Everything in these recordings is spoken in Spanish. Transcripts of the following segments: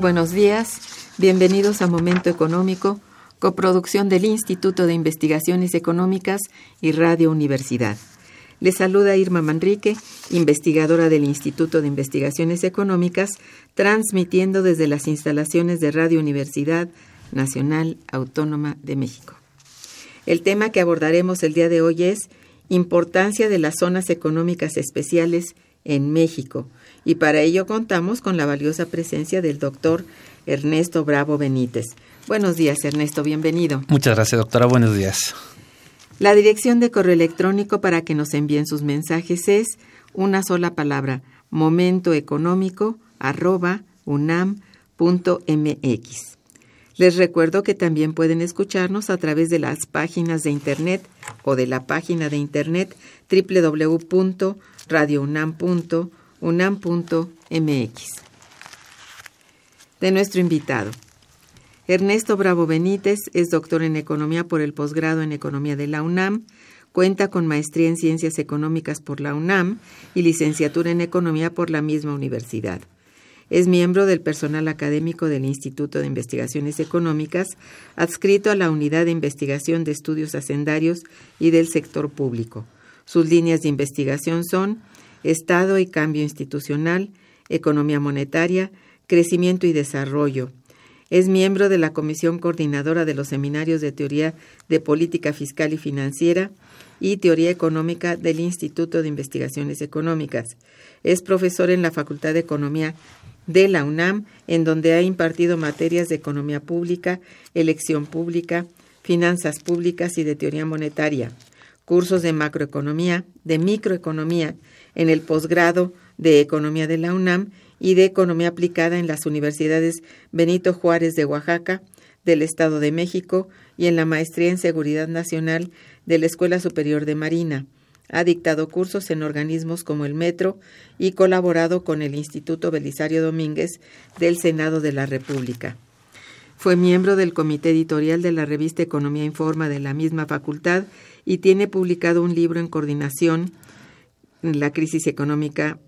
Buenos días, bienvenidos a Momento Económico, coproducción del Instituto de Investigaciones Económicas y Radio Universidad. Les saluda Irma Manrique, investigadora del Instituto de Investigaciones Económicas, transmitiendo desde las instalaciones de Radio Universidad Nacional Autónoma de México. El tema que abordaremos el día de hoy es Importancia de las zonas económicas especiales en México, y para ello contamos con la valiosa presencia del doctor Ernesto Bravo Benítez. Buenos días, Ernesto, bienvenido. Muchas gracias, doctora. Buenos días. La dirección de correo electrónico para que nos envíen sus mensajes es una sola palabra, momentoeconómico.unam.mx. Les recuerdo que también pueden escucharnos a través de las páginas de internet o de la página de internet www.radiounam.unam.mx de nuestro invitado. Ernesto Bravo Benítez es doctor en Economía por el posgrado en Economía de la UNAM, cuenta con maestría en Ciencias Económicas por la UNAM y licenciatura en Economía por la misma universidad. Es miembro del personal académico del Instituto de Investigaciones Económicas, adscrito a la Unidad de Investigación de Estudios Hacendarios y del Sector Público. Sus líneas de investigación son Estado y cambio institucional, economía monetaria, crecimiento y desarrollo. Es miembro de la Comisión Coordinadora de los Seminarios de Teoría de Política Fiscal y Financiera y Teoría Económica del Instituto de Investigaciones Económicas. Es profesor en la Facultad de Economía de la UNAM, en donde ha impartido materias de economía pública, elección pública, finanzas públicas y de teoría monetaria, cursos de macroeconomía, de microeconomía, en el posgrado de Economía de la UNAM y de Economía Aplicada en las universidades Benito Juárez de Oaxaca, del Estado de México y en la Maestría en Seguridad Nacional de la Escuela Superior de Marina. Ha dictado cursos en organismos como el Metro y colaborado con el Instituto Belisario Domínguez del Senado de la República. Fue miembro del comité editorial de la revista Economía Informa de la misma facultad y tiene publicado un libro en coordinación la crisis económica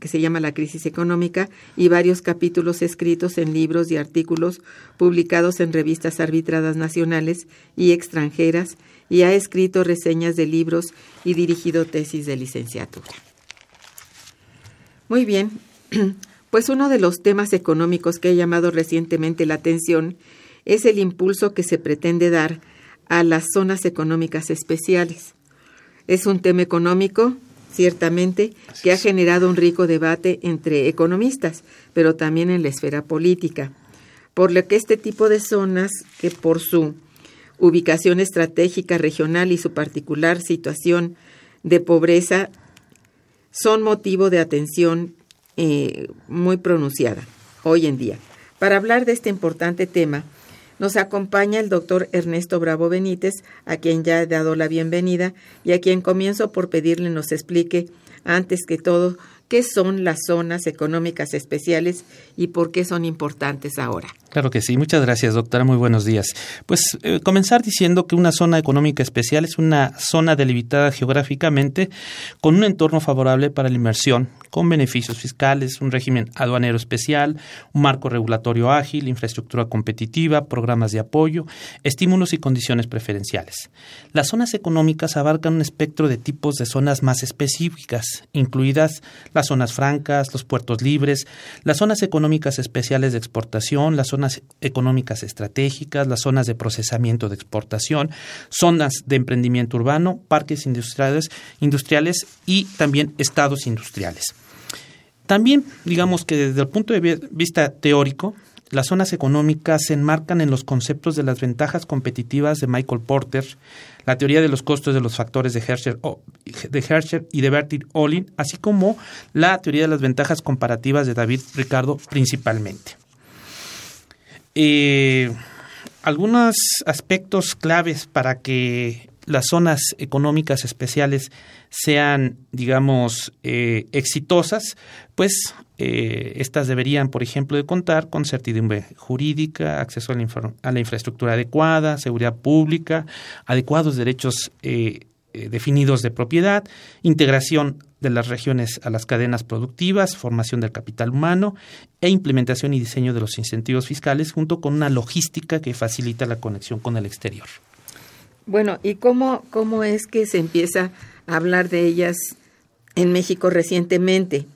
que se llama La crisis económica y varios capítulos escritos en libros y artículos publicados en revistas arbitradas nacionales y extranjeras y ha escrito reseñas de libros y dirigido tesis de licenciatura. Muy bien, pues uno de los temas económicos que ha llamado recientemente la atención es el impulso que se pretende dar a las zonas económicas especiales. Es un tema económico, ciertamente, que ha generado un rico debate entre economistas, pero también en la esfera política, por lo que este tipo de zonas, que por su ubicación estratégica regional y su particular situación de pobreza, son motivo de atención eh, muy pronunciada hoy en día. Para hablar de este importante tema, nos acompaña el doctor Ernesto Bravo Benítez, a quien ya he dado la bienvenida y a quien comienzo por pedirle nos explique, antes que todo, qué son las zonas económicas especiales y por qué son importantes ahora. Claro que sí, muchas gracias doctora, muy buenos días. Pues eh, comenzar diciendo que una zona económica especial es una zona delimitada geográficamente con un entorno favorable para la inversión, con beneficios fiscales, un régimen aduanero especial, un marco regulatorio ágil, infraestructura competitiva, programas de apoyo, estímulos y condiciones preferenciales. Las zonas económicas abarcan un espectro de tipos de zonas más específicas, incluidas las zonas francas, los puertos libres, las zonas económicas especiales de exportación, las zonas económicas estratégicas, las zonas de procesamiento de exportación, zonas de emprendimiento urbano, parques industriales, industriales y también estados industriales. También, digamos que desde el punto de vista teórico, las zonas económicas se enmarcan en los conceptos de las ventajas competitivas de Michael Porter, la teoría de los costos de los factores de Herschel, de y de Bertil Ohlin, así como la teoría de las ventajas comparativas de David Ricardo principalmente. Eh, algunos aspectos claves para que las zonas económicas especiales sean, digamos, eh, exitosas, pues eh, estas deberían, por ejemplo, de contar con certidumbre jurídica, acceso a la, infraestructura adecuada, seguridad pública, adecuados derechos eh, eh, definidos de propiedad, integración de las regiones a las cadenas productivas, formación del capital humano e implementación y diseño de los incentivos fiscales junto con una logística que facilita la conexión con el exterior. Bueno, ¿y cómo, cómo es que se empieza a hablar de ellas en México recientemente?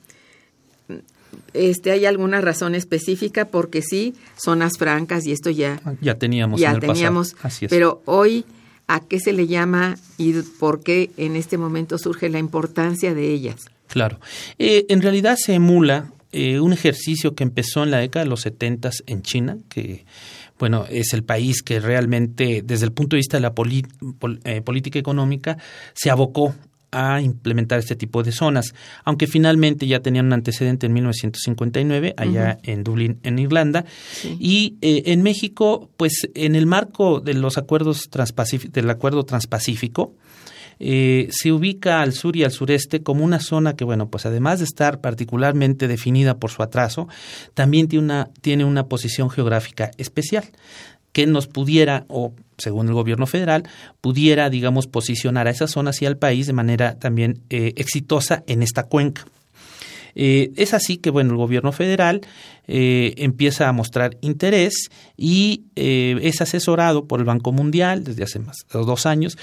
Este, ¿Hay alguna razón específica? Porque sí, zonas francas y esto ya... Ya teníamos. Ya teníamos, pero hoy a qué se le llama y por qué en este momento surge la importancia de ellas. Claro. Eh, en realidad se emula eh, un ejercicio que empezó en la década de los 70 en China, que bueno, es el país que realmente, desde el punto de vista de la eh, política económica, se abocó a implementar este tipo de zonas, aunque finalmente ya tenían un antecedente en 1959 allá en Dublín, en Irlanda, y eh, en México, pues en el marco de los acuerdos del acuerdo transpacífico, eh, se ubica al sur y al sureste como una zona que, bueno, pues además de estar particularmente definida por su atraso, también tiene una, tiene una posición geográfica especial que nos pudiera, o según el gobierno federal, pudiera, digamos, posicionar a esas zonas y al país de manera también eh, exitosa en esta cuenca. Eh, es así que, bueno, el gobierno federal eh, empieza a mostrar interés y es asesorado por el Banco Mundial desde hace más de dos años,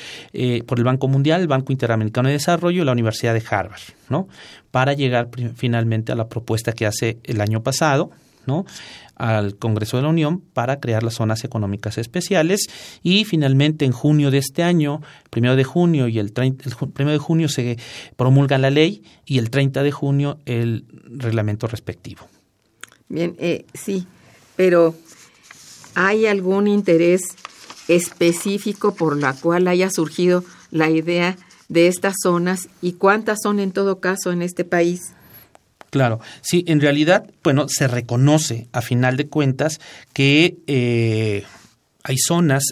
por el Banco Mundial, el Banco Interamericano de Desarrollo y la Universidad de Harvard, ¿no? Para llegar finalmente a la propuesta que hace el año pasado, al Congreso de la Unión para crear las zonas económicas especiales y finalmente en junio de este año, primero de junio y el, 30, el primero de junio se promulga la ley y el 30 de junio el reglamento respectivo. Bien, eh, sí, pero ¿hay algún interés específico por la cual haya surgido la idea de estas zonas y cuántas son en todo caso en este país? Claro, sí, en realidad, bueno, se reconoce a final de cuentas que eh, hay zonas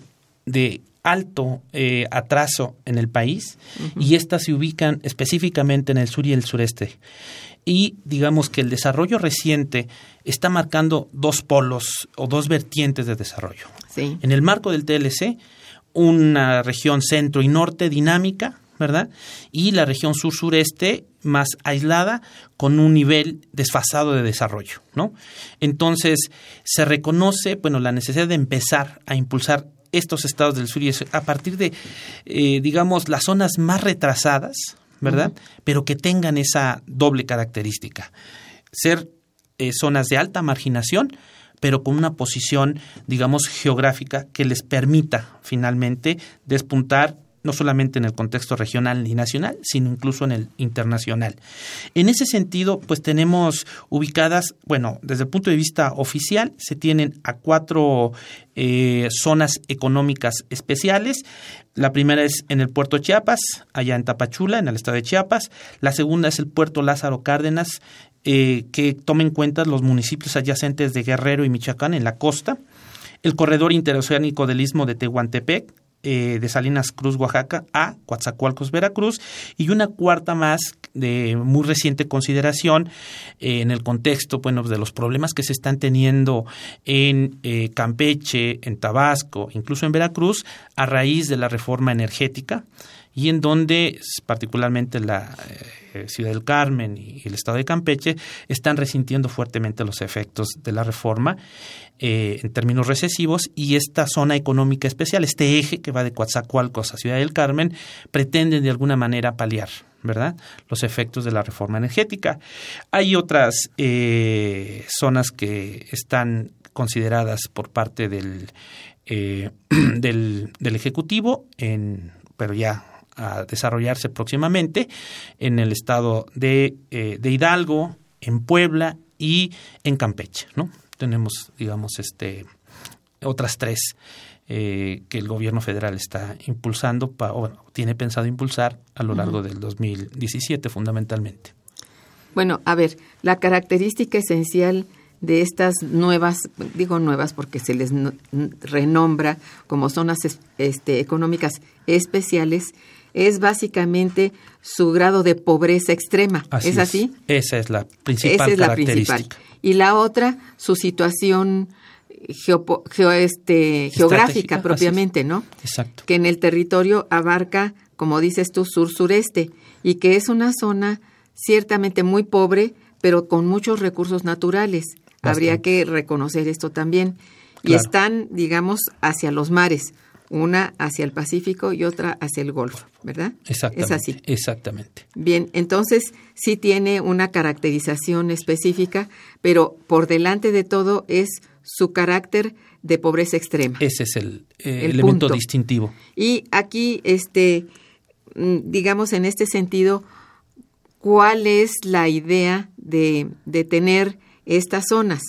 de alto eh, atraso en el país y estas se ubican específicamente en el sur y el sureste. Y digamos que el desarrollo reciente está marcando dos polos o dos vertientes de desarrollo. En el marco del TLC, una región centro y norte dinámica, ¿verdad? Y la región sur-sureste más aislada con un nivel desfasado de desarrollo, ¿no? Entonces, se reconoce, bueno, la necesidad de empezar a impulsar estos estados del sur y a partir de, eh, digamos, las zonas más retrasadas, ¿verdad? Pero que tengan esa doble característica. Ser eh, zonas de alta marginación, pero con una posición, digamos, geográfica que les permita finalmente despuntar no solamente en el contexto regional y nacional, sino incluso en el internacional. En ese sentido, pues tenemos ubicadas, bueno, desde el punto de vista oficial, se tienen a cuatro eh, zonas económicas especiales. La primera es en el puerto Chiapas, allá en Tapachula, en el estado de Chiapas. La segunda es el puerto Lázaro Cárdenas, eh, que toma en cuenta los municipios adyacentes de Guerrero y Michoacán en la costa. El corredor interoceánico del istmo de Tehuantepec, eh, de Salinas Cruz, Oaxaca, a Coatzacoalcos, Veracruz, y una cuarta más de muy reciente consideración eh, en el contexto bueno, de los problemas que se están teniendo en eh, Campeche, en Tabasco, incluso en Veracruz, a raíz de la reforma energética y en donde particularmente la Ciudad del Carmen y el estado de Campeche están resintiendo fuertemente los efectos de la reforma eh, en términos recesivos y esta zona económica especial, este eje que va de Coatzacoalcos a Ciudad del Carmen, pretende de alguna manera paliar ¿verdad? Los efectos de la reforma energética. Hay otras eh, zonas que están consideradas por parte del, eh, del, del, Ejecutivo, en, pero ya a desarrollarse próximamente, en el estado de, de Hidalgo, en Puebla y en Campeche, ¿no? tenemos, digamos, este, otras tres eh, que el gobierno federal está impulsando, o bueno, tiene pensado impulsar a lo largo del 2017 fundamentalmente. Bueno, a ver, la característica esencial de estas nuevas, digo nuevas porque se les renombra como zonas este, económicas especiales, es básicamente su grado de pobreza extrema. ¿Es así? Esa es la principal Esa es la principal y la otra su situación este, geográfica propiamente, ¿no? Exacto. Que en el territorio abarca, como dices tú, sur-sureste y que es una zona ciertamente muy pobre, pero con muchos recursos naturales. Habría que reconocer esto también. Y están, digamos, hacia los mares una hacia el Pacífico y otra hacia el Golfo, ¿verdad? Exactamente. Es así. Exactamente. Bien, entonces sí tiene una caracterización específica, pero por delante de todo es su carácter de pobreza extrema. Ese es el, eh, elemento distintivo. Y aquí, este, mm, digamos, en este sentido, ¿cuál es la idea de, de tener estas zonas?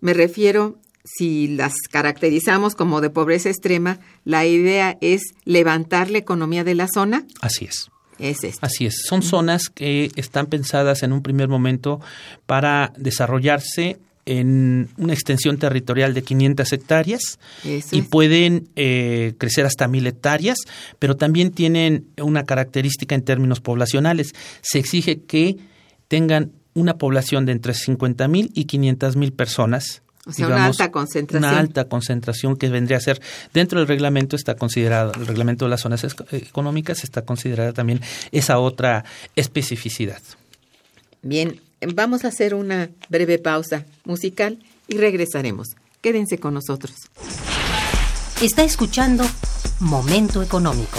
Me refiero si las caracterizamos como de pobreza extrema, la idea es levantar la economía de la zona. Así es. Es esto. Así es. Son zonas que están pensadas en un primer momento para desarrollarse en una extensión territorial de 500 hectáreas y pueden eh, crecer hasta mil hectáreas, pero también tienen una característica en términos poblacionales. Se exige que tengan una población de entre 50 mil y 500 mil personas o sea, una alta concentración. Una alta concentración que vendría a ser, dentro del reglamento está considerado, el reglamento de las zonas económicas está considerada también esa otra especificidad. Bien, vamos a hacer una breve pausa musical y regresaremos. Quédense con nosotros. Está escuchando Momento Económico.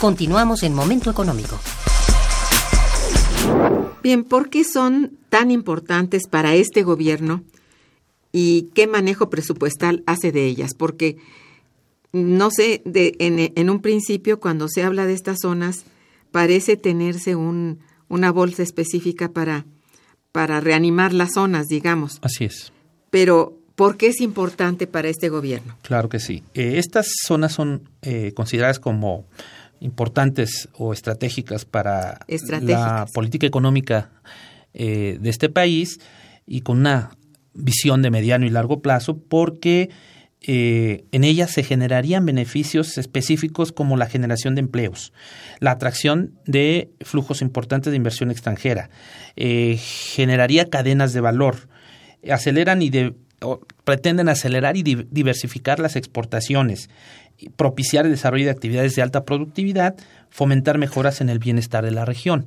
Continuamos en Momento Económico. Bien, ¿por qué son tan importantes para este gobierno y qué manejo presupuestal hace de ellas, porque no sé, de, en, en, un principio cuando se habla de estas zonas parece tenerse un, una bolsa específica para, para reanimar las zonas, digamos. Así es. Pero, ¿por qué es importante para este gobierno? Claro que sí. Eh, estas zonas son eh, consideradas como importantes o estratégicas para la política económica eh, de este país y con una visión de mediano y largo plazo porque eh, en ellas se generarían beneficios específicos como la generación de empleos, la atracción de flujos importantes de inversión extranjera, eh, generaría cadenas de valor, aceleran y pretenden acelerar y diversificar las exportaciones, propiciar el desarrollo de actividades de alta productividad, fomentar mejoras en el bienestar de la región.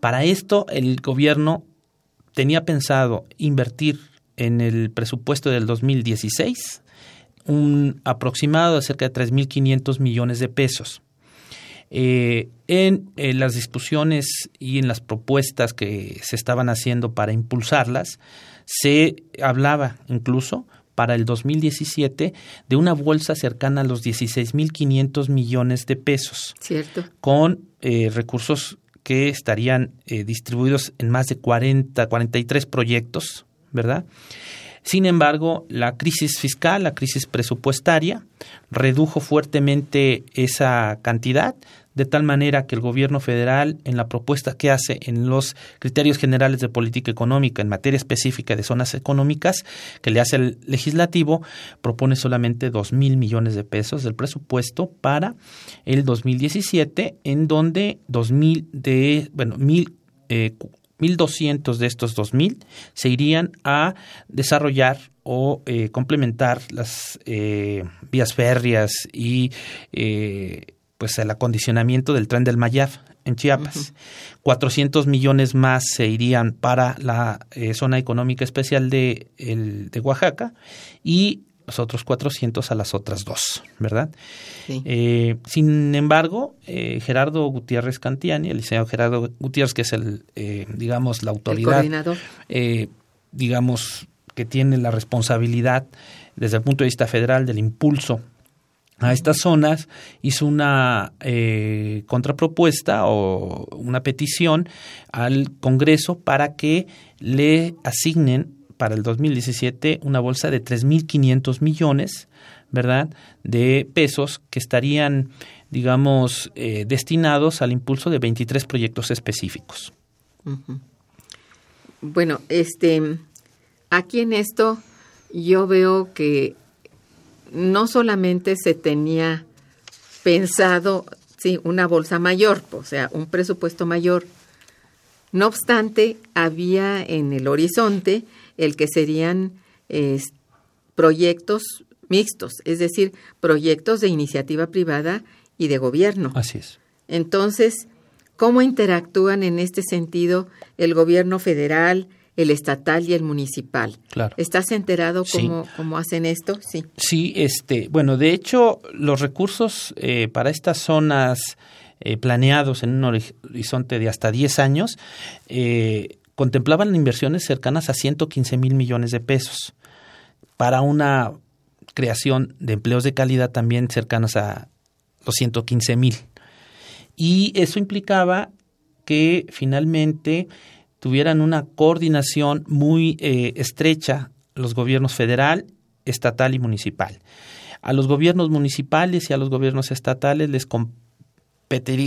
Para esto, el gobierno tenía pensado invertir en el presupuesto del 2016 un aproximado de cerca de 3.500 millones de pesos. Eh, en, las discusiones y en las propuestas que se estaban haciendo para impulsarlas, se hablaba incluso para el 2017 de una bolsa cercana a los 16.500 millones de pesos. Cierto. Con eh, recursos que estarían eh, distribuidos en más de 40, 43 proyectos, ¿verdad? Sin embargo, la crisis fiscal, la crisis presupuestaria, redujo fuertemente esa cantidad, de tal manera que el gobierno federal, en la propuesta que hace en los criterios generales de política económica en materia específica de zonas económicas que le hace el legislativo, propone solamente dos mil millones de pesos del presupuesto para el 2017, en donde dos mil de, bueno, mil eh, 1.200 de estos 2.000 se irían a desarrollar o eh, complementar las eh, vías férreas y eh, pues el acondicionamiento del tren del Mayab en Chiapas. 400 millones más se irían para la zona económica especial de, el, de Oaxaca y los otros 400 a las otras dos, ¿verdad? Eh, sin embargo, eh, Gerardo Gutiérrez Cantiani, el licenciado Gerardo Gutiérrez, que es el, eh, digamos, la autoridad, digamos, que tiene la responsabilidad desde el punto de vista federal del impulso a estas zonas, hizo una contrapropuesta o una petición al Congreso para que le asignen para el 2017 una bolsa de 3.500 millones, ¿verdad?, de pesos que estarían, digamos, eh, destinados al impulso de 23 proyectos específicos. Bueno, este, aquí en esto yo veo que no solamente se tenía pensado, sí, una bolsa mayor, o sea, un presupuesto mayor. No obstante, había en el horizonte el que serían proyectos mixtos, es decir, proyectos de iniciativa privada y de gobierno. Así es. Entonces, ¿cómo interactúan en este sentido el gobierno federal, el estatal y el municipal? Claro. ¿Estás enterado cómo, cómo hacen esto? Sí. Sí, este, bueno, de hecho, los recursos eh, para estas zonas eh, planeados en un horizonte de hasta 10 años eh, contemplaban inversiones cercanas a 115 mil millones de pesos para una creación de empleos de calidad también cercanas a los 115 mil. Y eso implicaba que finalmente tuvieran una coordinación muy eh, estrecha los gobiernos federal, estatal y municipal. A los gobiernos municipales y a los gobiernos estatales les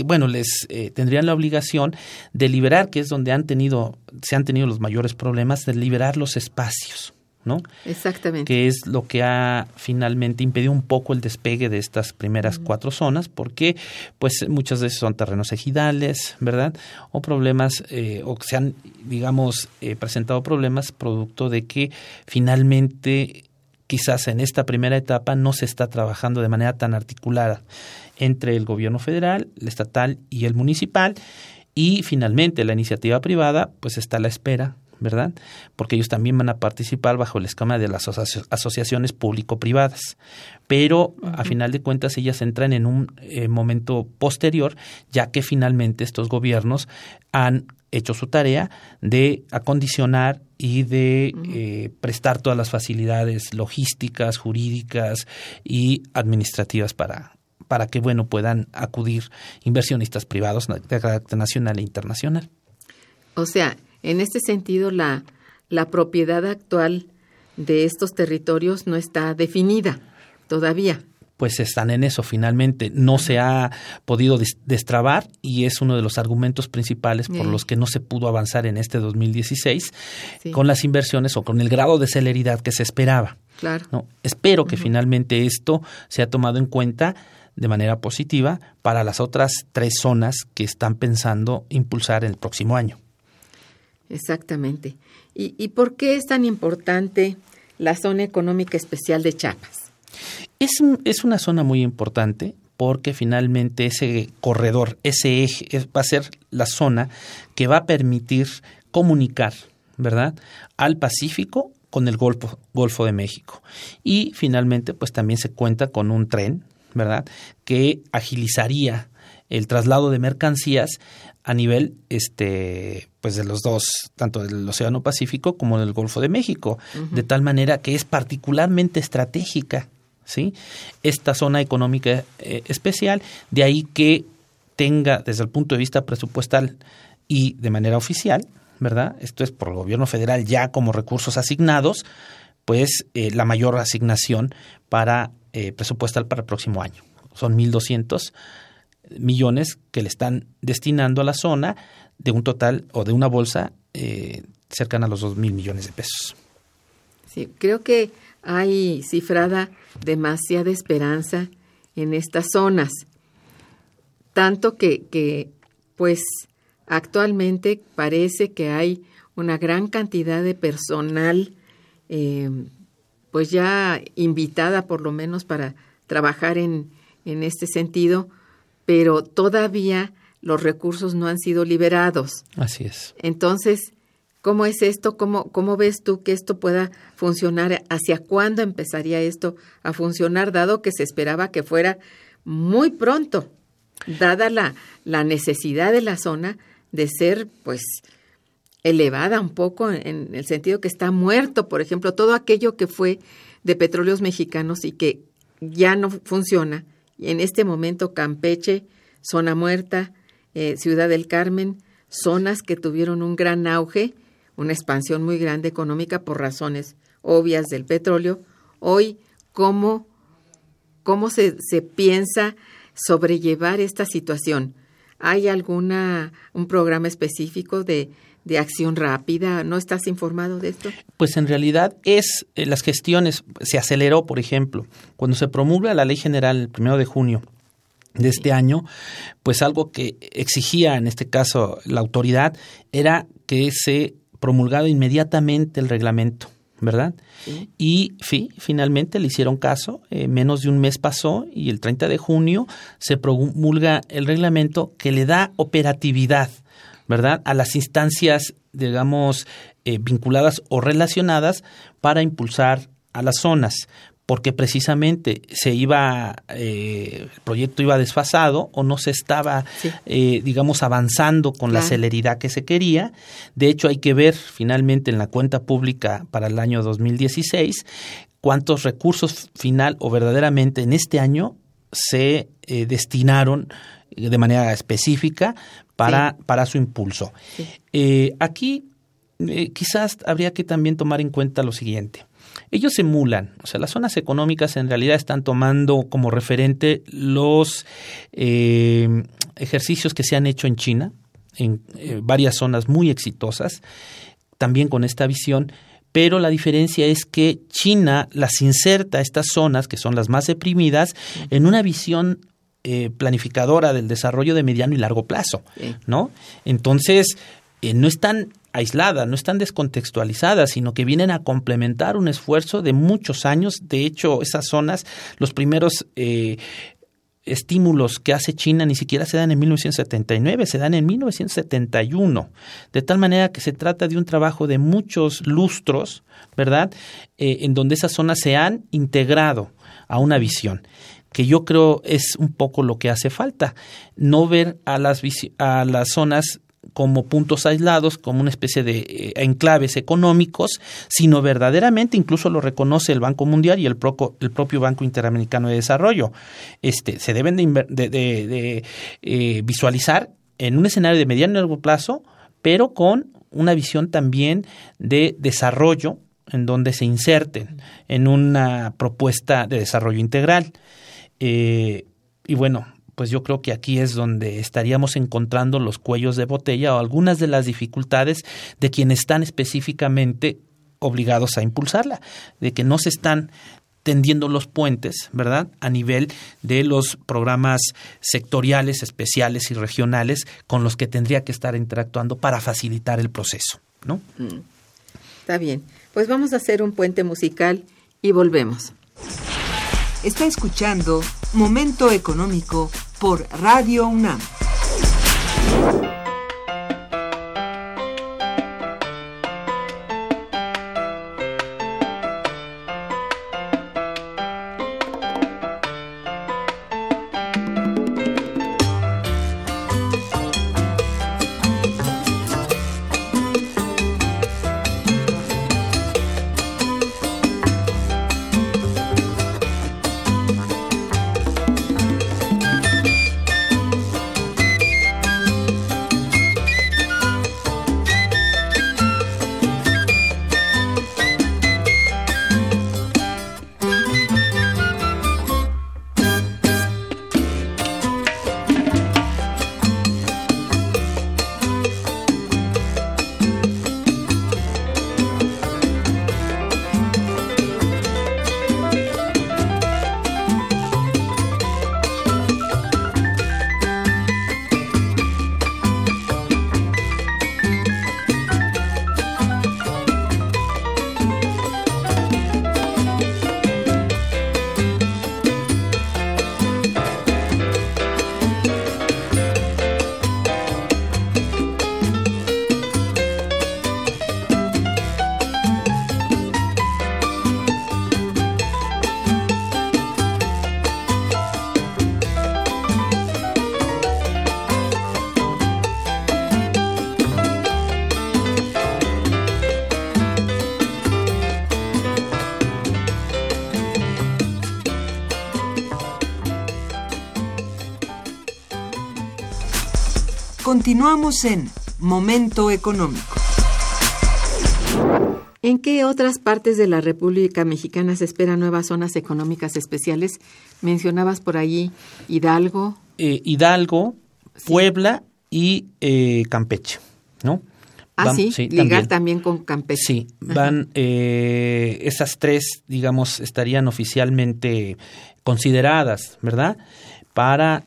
bueno, les eh, tendrían la obligación de liberar, que es donde han tenido, se han tenido los mayores problemas, de liberar los espacios. ¿No? Exactamente. Que es lo que ha finalmente impedido un poco el despegue de estas primeras cuatro zonas, porque pues muchas veces son terrenos ejidales, ¿verdad? O problemas, eh, o se han, digamos, eh, presentado problemas producto de que finalmente quizás en esta primera etapa no se está trabajando de manera tan articulada entre el gobierno federal, el estatal y el municipal. Y finalmente la iniciativa privada pues está a la espera, ¿verdad? Porque ellos también van a participar bajo el esquema de las asociaciones público-privadas. Pero a final de cuentas ellas entran en un eh, momento posterior, ya que finalmente estos gobiernos han hecho su tarea de acondicionar y de eh, prestar todas las facilidades logísticas, jurídicas y administrativas para, para que bueno puedan acudir inversionistas privados de carácter nacional e internacional. O sea, en este sentido la, la propiedad actual de estos territorios no está definida todavía pues están en eso finalmente. No se ha podido destrabar y es uno de los argumentos principales por los que no se pudo avanzar en este 2016 con las inversiones o con el grado de celeridad que se esperaba. Claro. ¿no? Espero que finalmente esto sea tomado en cuenta de manera positiva para las otras tres zonas que están pensando impulsar el próximo año. Exactamente. ¿Y, y por qué es tan importante la zona económica especial de Chiapas? Es, es una zona muy importante porque finalmente ese corredor, ese eje, va a ser la zona que va a permitir comunicar, ¿verdad?, al Pacífico con el Golfo, Golfo de México. Y finalmente, pues también se cuenta con un tren, ¿verdad?, que agilizaría el traslado de mercancías a nivel este pues de los dos tanto del Océano Pacífico como del Golfo de México de tal manera que es particularmente estratégica ¿sí? esta zona económica eh, especial, de ahí que tenga desde el punto de vista presupuestal y de manera oficial, ¿verdad? Esto es por el gobierno federal ya como recursos asignados, pues eh, la mayor asignación para eh, presupuestal para el próximo año. Son 1.200 millones que le están destinando a la zona de un total o de una bolsa cercana a los 2.000 millones de pesos. Sí, creo que hay cifrada demasiada esperanza en estas zonas, tanto que, que pues actualmente parece que hay una gran cantidad de personal eh, pues ya invitada por lo menos para trabajar en, en este sentido, pero todavía los recursos no han sido liberados. Así es. Entonces, ¿Cómo es esto? ¿Cómo, ¿Cómo ves tú que esto pueda funcionar? ¿Hacia cuándo empezaría esto a funcionar, dado que se esperaba que fuera muy pronto, dada la, la necesidad de la zona de ser, pues, elevada un poco en el sentido que está muerto, por ejemplo, todo aquello que fue de petróleos mexicanos y que ya no funciona. Y en este momento Campeche, zona muerta, eh, Ciudad del Carmen, zonas que tuvieron un gran auge una expansión muy grande económica por razones obvias del petróleo. Hoy, ¿cómo, cómo se, se piensa sobrellevar esta situación? ¿Hay alguna un programa específico de, de acción rápida? ¿No estás informado de esto? Pues en realidad es eh, las gestiones se aceleró, por ejemplo, cuando se promulga la ley general el primero de junio de este año, pues algo que exigía en este caso la autoridad era que se promulgado inmediatamente el reglamento, ¿verdad? Y finalmente le hicieron caso, eh, menos de un mes pasó y el 30 de junio se promulga el reglamento que le da operatividad, ¿verdad? A las instancias, digamos, eh, vinculadas o relacionadas para impulsar a las zonas porque precisamente se iba, eh, el proyecto iba desfasado o no se estaba, eh, digamos, avanzando con la celeridad que se quería. De hecho, hay que ver finalmente en la cuenta pública para el año 2016 cuántos recursos final o verdaderamente en este año se eh, destinaron de manera específica para, para su impulso. aquí quizás habría que también tomar en cuenta lo siguiente ellos emulan, o sea, las zonas económicas en realidad están tomando como referente los eh, ejercicios que se han hecho en China, en eh, varias zonas muy exitosas, también con esta visión, pero la diferencia es que China las inserta estas zonas, que son las más deprimidas, en una visión eh, planificadora del desarrollo de mediano y largo plazo, ¿no? Entonces, no están aisladas, no están descontextualizadas, sino que vienen a complementar un esfuerzo de muchos años. De hecho, esas zonas, los primeros eh, estímulos que hace China ni siquiera se dan en 1979, se dan en 1971. De tal manera que se trata de un trabajo de muchos lustros, ¿verdad? Eh, en donde esas zonas se han integrado a una visión que yo creo es un poco lo que hace falta, no ver a las, a las zonas como puntos aislados, como una especie de eh, enclaves económicos, sino verdaderamente, incluso lo reconoce el Banco Mundial y el, el propio Banco Interamericano de Desarrollo. Este, se deben de, eh, visualizar en un escenario de mediano y largo plazo, pero con una visión también de desarrollo en donde se inserten en una propuesta de desarrollo integral. Eh, y bueno, pues yo creo que aquí es donde estaríamos encontrando los cuellos de botella o algunas de las dificultades de quienes están específicamente obligados a impulsarla, de que no se están tendiendo los puentes, ¿verdad? A nivel de los programas sectoriales, especiales y regionales con los que tendría que estar interactuando para facilitar el proceso, ¿no? Mm. Está bien. Pues vamos a hacer un puente musical y volvemos. Está escuchando Momento Económico por Radio UNAM. Continuamos en Momento Económico. ¿En qué otras partes de la República Mexicana se esperan nuevas zonas económicas especiales? Mencionabas por allí Hidalgo. Eh, Hidalgo, Puebla y eh, Campeche, ¿no? Ah, sí, ligar también. con Campeche. Sí, van, eh, esas tres, digamos, estarían oficialmente consideradas, ¿verdad? Para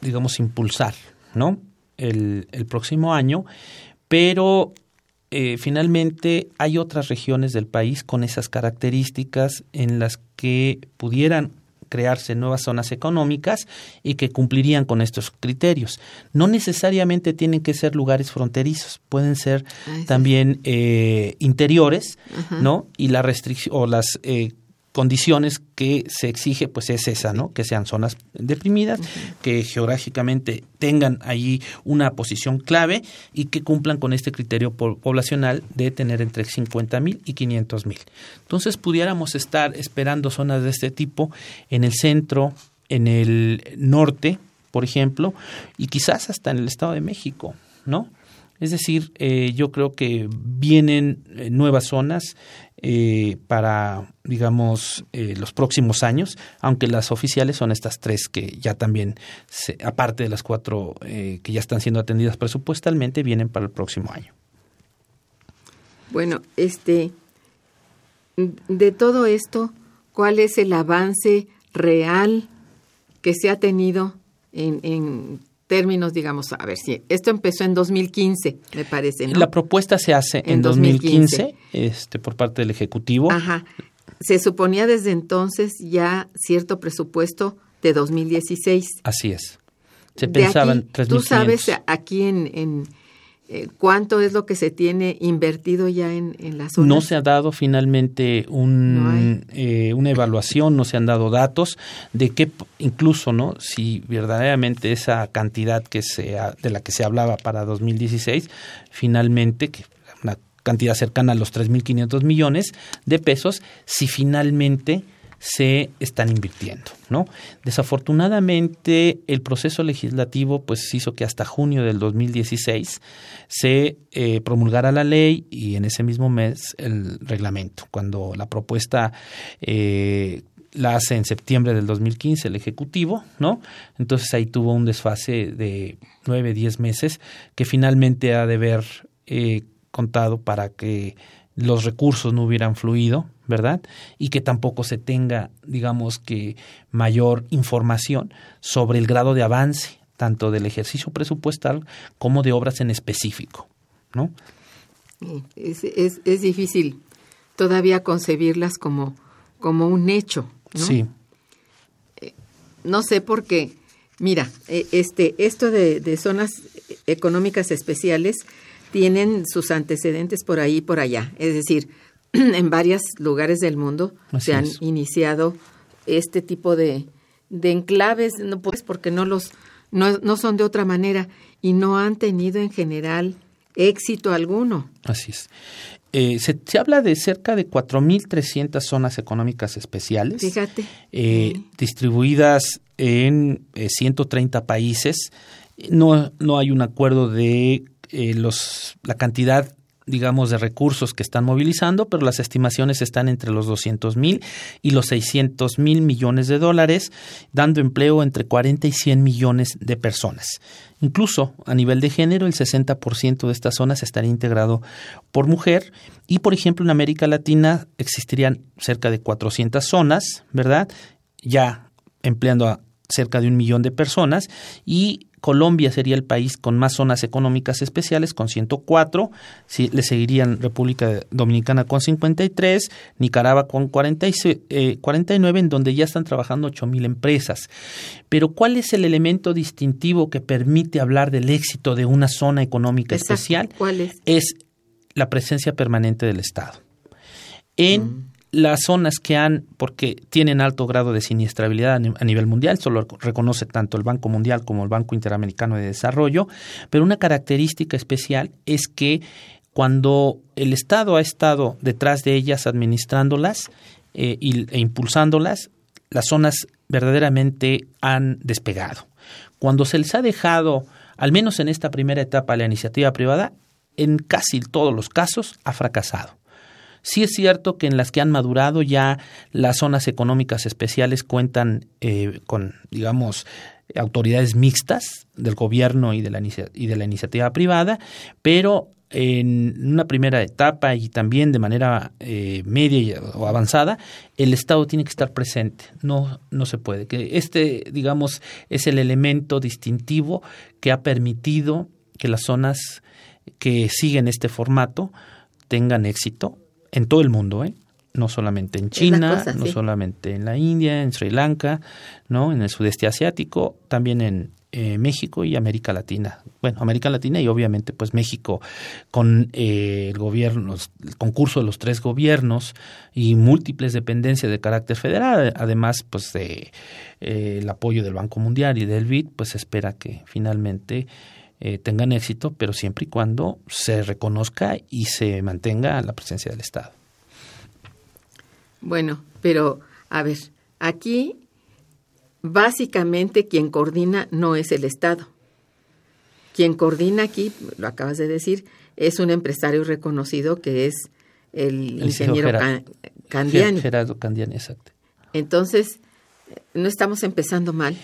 digamos, impulsar, ¿no? El, próximo año, pero eh, finalmente hay otras regiones del país con esas características en las que pudieran crearse nuevas zonas económicas y que cumplirían con estos criterios. No necesariamente tienen que ser lugares fronterizos, pueden ser también eh, interiores, ¿no? Y la restricción o las eh, condiciones que se exige pues es esa, ¿no? Que sean zonas deprimidas, que geográficamente tengan ahí una posición clave y que cumplan con este criterio poblacional de tener entre 50 mil y 500 mil. Entonces pudiéramos estar esperando zonas de este tipo en el centro, en el norte, por ejemplo, y quizás hasta en el Estado de México, ¿no? Es decir, eh, yo creo que vienen eh, nuevas zonas eh, para, digamos, los próximos años, aunque las oficiales son estas tres que ya también, aparte de las cuatro que ya están siendo atendidas presupuestalmente, vienen para el próximo año. Bueno, este, de todo esto, ¿cuál es el avance real que se ha tenido en, en términos, digamos, a ver si esto empezó en 2015, me parece. La propuesta se hace en, 2015, este, por parte del Ejecutivo. Ajá. Se suponía desde entonces ya cierto presupuesto de 2016. Así es. Se pensaban Tú sabes, aquí en, eh, ¿cuánto es lo que se tiene invertido ya en, en la zona? No se ha dado finalmente un, eh, una evaluación, no se han dado datos de que incluso, ¿no? Si verdaderamente esa cantidad que se de la que se hablaba para 2016, finalmente, que una cantidad cercana a los 3.500 millones de pesos, si finalmente se están invirtiendo, ¿no? Desafortunadamente el proceso legislativo pues hizo que hasta junio del 2016 se eh, promulgara la ley y en ese mismo mes el reglamento. Cuando la propuesta eh, la hace en septiembre del 2015 el Ejecutivo, ¿no? Entonces ahí tuvo un desfase de nueve, diez meses que finalmente ha de haber eh, contado para que los recursos no hubieran fluido, ¿verdad? Y que tampoco se tenga, digamos que, mayor información sobre el grado de avance, tanto del ejercicio presupuestal como de obras en específico, ¿no? Es, es, es difícil todavía concebirlas como, como un hecho, ¿no? Sí. Eh, no sé por qué. Mira, eh, este, esto de, de zonas económicas especiales tienen sus antecedentes por ahí y por allá. Es decir, en varios lugares del mundo Así se han es. iniciado este tipo de, de enclaves, no pues porque no los no, no son de otra manera y no han tenido en general éxito alguno. Así es. Eh, se, se habla de cerca de 4.300 zonas económicas especiales. Fíjate. eh, distribuidas en eh, 130 países. No, no hay un acuerdo de eh, la cantidad digamos, de recursos que están movilizando, pero las estimaciones están entre los 200 mil y los 600 mil millones de dólares, dando empleo entre 40 y 100 millones de personas. Incluso a nivel de género, el 60% de estas zonas estaría integrado por mujer y, por ejemplo, en América Latina existirían cerca de 400 zonas, ¿verdad? Ya empleando a cerca de un millón de personas y Colombia sería el país con más zonas económicas especiales con 104, si, le seguirían República Dominicana con 53, Nicaragua con 46, eh, 49, en donde ya están trabajando 8 mil empresas. Pero ¿cuál es el elemento distintivo que permite hablar del éxito de una zona económica Exacto. especial? ¿Cuál es? Es la presencia permanente del Estado. En Mm. Las zonas que han, porque tienen alto grado de siniestrabilidad a ni- a nivel mundial, esto lo reconoce tanto el Banco Mundial como el Banco Interamericano de Desarrollo, pero una característica especial es que cuando el Estado ha estado detrás de ellas administrándolas eh, e impulsándolas, las zonas verdaderamente han despegado. Cuando se les ha dejado, al menos en esta primera etapa, la iniciativa privada, en casi todos los casos ha fracasado. Sí es cierto que en las que han madurado ya las zonas económicas especiales cuentan eh, con, digamos, autoridades mixtas del gobierno y de, la y de la iniciativa privada, pero en una primera etapa y también de manera eh, media o avanzada, el Estado tiene que estar presente. No, no se puede. Que este, digamos, es el elemento distintivo que ha permitido que las zonas que siguen este formato tengan éxito en todo el mundo, ¿eh? no solamente en China, no sí. solamente en la India, en Sri Lanka, no, en el sudeste asiático, también en eh, México y América Latina. Bueno, América Latina y obviamente pues México con eh, el gobierno, el concurso de los tres gobiernos y múltiples dependencias de carácter federal, además pues de eh, el apoyo del Banco Mundial y del BID, pues se espera que finalmente eh, tengan éxito, pero siempre y cuando se reconozca y se mantenga la presencia del Estado. Bueno, pero a ver, aquí básicamente quien coordina no es el Estado. Quien coordina aquí, lo acabas de decir, es un empresario reconocido que es el, El ingeniero Gera- Can- Candiani. Gerardo Candiani, exacto. Entonces, no estamos empezando mal.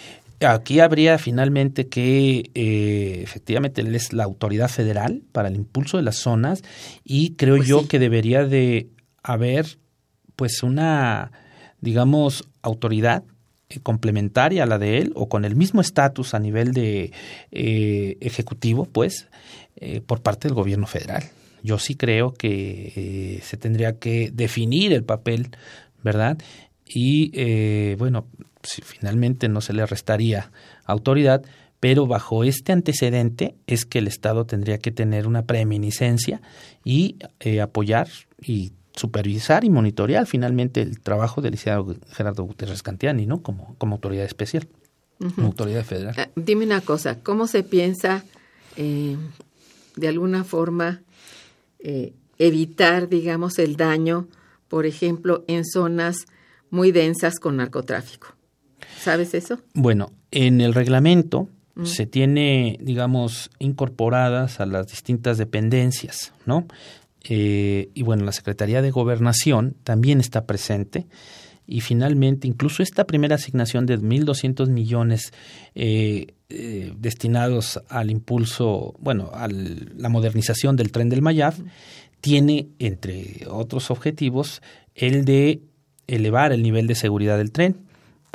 Aquí habría finalmente que, eh, efectivamente, él es la autoridad federal para el impulso de las zonas y creo Pues yo sí. que debería de haber, pues, una, digamos, autoridad eh, complementaria a la de él o con el mismo estatus a nivel de eh, ejecutivo, pues, eh, por parte del gobierno federal. Yo sí creo que se tendría que definir el papel, ¿verdad? Y eh, bueno, si finalmente no se le restaría autoridad, pero bajo este antecedente es que el Estado tendría que tener una preeminiscencia y eh, apoyar y supervisar y monitorear finalmente el trabajo del licenciado Gerardo Gutiérrez Cantiani, ¿no? Como, como autoridad especial, como autoridad federal. Ah, dime una cosa, ¿cómo se piensa eh, de alguna forma eh, evitar, digamos, el daño, por ejemplo, en zonas muy densas con narcotráfico? ¿Sabes eso? Bueno, en el reglamento se tiene, digamos, incorporadas a las distintas dependencias, ¿no? Eh, y bueno, la Secretaría de Gobernación también está presente. Y finalmente, incluso esta primera asignación de 1.200 millones eh, eh, destinados al impulso, bueno, a la modernización del tren del Mayab, tiene, entre otros objetivos, el de elevar el nivel de seguridad del tren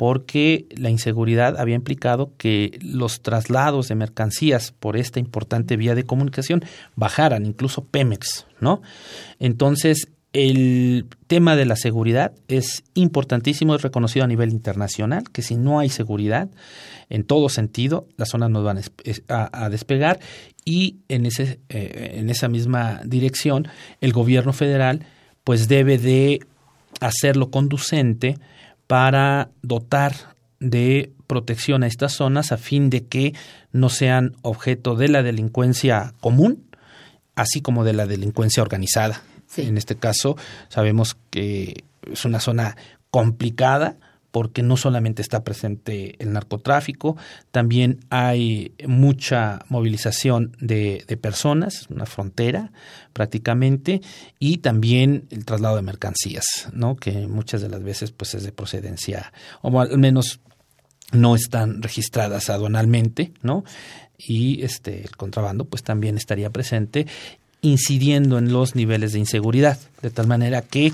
porque la inseguridad había implicado que los traslados de mercancías por esta importante vía de comunicación bajaran, incluso Pemex, ¿no? Entonces, el tema de la seguridad es importantísimo, es reconocido a nivel internacional, que si no hay seguridad, en todo sentido, las zonas nos van a, despegar y en, ese, eh, en esa misma dirección, el gobierno federal pues debe de hacerlo conducente para dotar de protección a estas zonas a fin de que no sean objeto de la delincuencia común, así como de la delincuencia organizada. En este caso, sabemos que es una zona complicada, porque no solamente está presente el narcotráfico, también hay mucha movilización de, de, personas, una frontera prácticamente, y también el traslado de mercancías, ¿no? que muchas de las veces pues es de procedencia, o al menos no están registradas aduanalmente, ¿no? Y este el contrabando pues también estaría presente incidiendo en los niveles de inseguridad, de tal manera que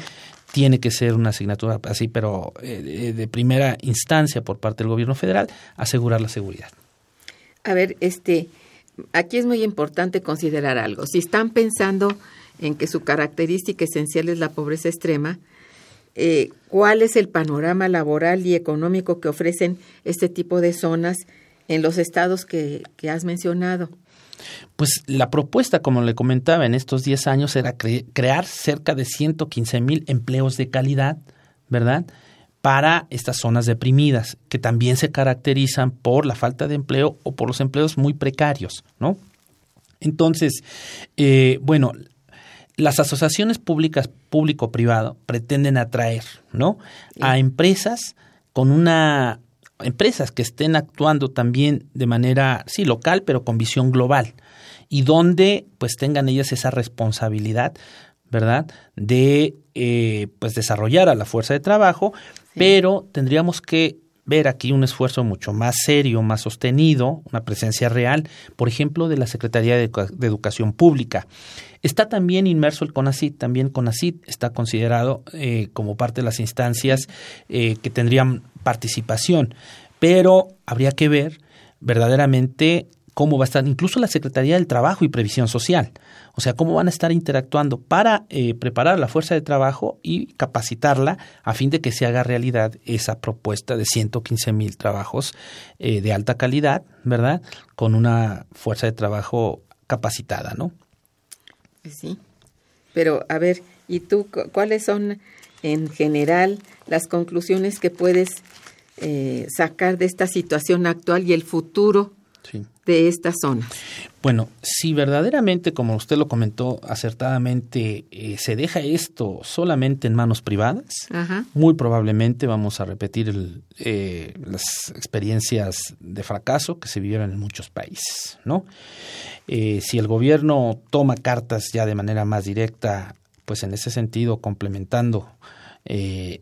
tiene que ser una asignatura así, pero eh, de primera instancia por parte del gobierno federal, asegurar la seguridad. A ver, este, aquí es muy importante considerar algo. Si están pensando en que su característica esencial es la pobreza extrema, eh, ¿cuál es el panorama laboral y económico que ofrecen este tipo de zonas en los estados que has mencionado? Pues la propuesta, como le comentaba, en estos 10 años era crear cerca de 115 mil empleos de calidad, ¿verdad? Para estas zonas deprimidas, que también se caracterizan por la falta de empleo o por los empleos muy precarios, ¿no? Entonces, eh, bueno, las asociaciones públicas público-privado pretenden atraer, ¿no? A empresas con una empresas que estén actuando también de manera, sí, local, pero con visión global y donde pues tengan ellas esa responsabilidad, ¿verdad? De eh, pues desarrollar a la fuerza de trabajo, pero tendríamos que ver aquí un esfuerzo mucho más serio, más sostenido, una presencia real, por ejemplo, de la Secretaría de, Educación Pública. Está también inmerso el CONACIT, también CONACIT está considerado eh, como parte de las instancias eh, que tendrían participación, pero habría que ver verdaderamente cómo va a estar incluso la Secretaría del Trabajo y Previsión Social. O sea, cómo van a estar interactuando para eh, preparar la fuerza de trabajo y capacitarla a fin de que se haga realidad esa propuesta de 115 mil trabajos eh, de alta calidad, ¿verdad? Con una fuerza de trabajo capacitada, ¿no? Sí. Pero, a ver, ¿y tú cuáles son en general las conclusiones que puedes eh, sacar de esta situación actual y el futuro de esta zona. Bueno, si verdaderamente, como usted lo comentó acertadamente, eh, se deja esto solamente en manos privadas, muy probablemente vamos a repetir eh, las experiencias de fracaso que se vivieron en muchos países, ¿no? Eh, si el gobierno toma cartas ya de manera más directa, pues en ese sentido, complementando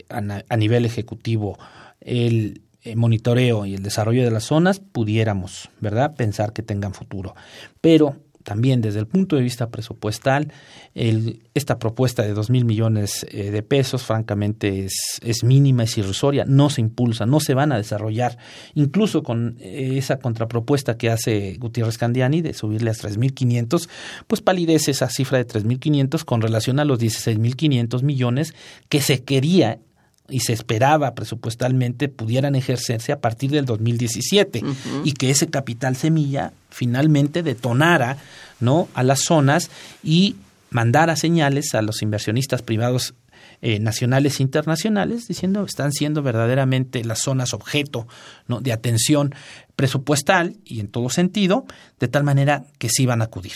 a nivel ejecutivo el eh, monitoreo y el desarrollo de las zonas pudiéramos, ¿verdad?, pensar que tengan futuro. Pero también desde el punto de vista presupuestal, el, esta propuesta de dos mil millones eh, de pesos, francamente, es, es, mínima, es irrisoria, no se impulsa, no se van a desarrollar. Incluso con eh, esa contrapropuesta que hace Gutiérrez Candiani de subirle a tres mil quinientos, pues palidece esa cifra de tres mil quinientos con relación a los dieciséis mil quinientos millones que se quería y se esperaba presupuestalmente pudieran ejercerse a partir del 2017 y que ese capital semilla finalmente detonara no a las zonas y mandara señales a los inversionistas privados eh, nacionales e internacionales diciendo están siendo verdaderamente las zonas objeto ¿no? de atención presupuestal y en todo sentido, de tal manera que sí van a acudir.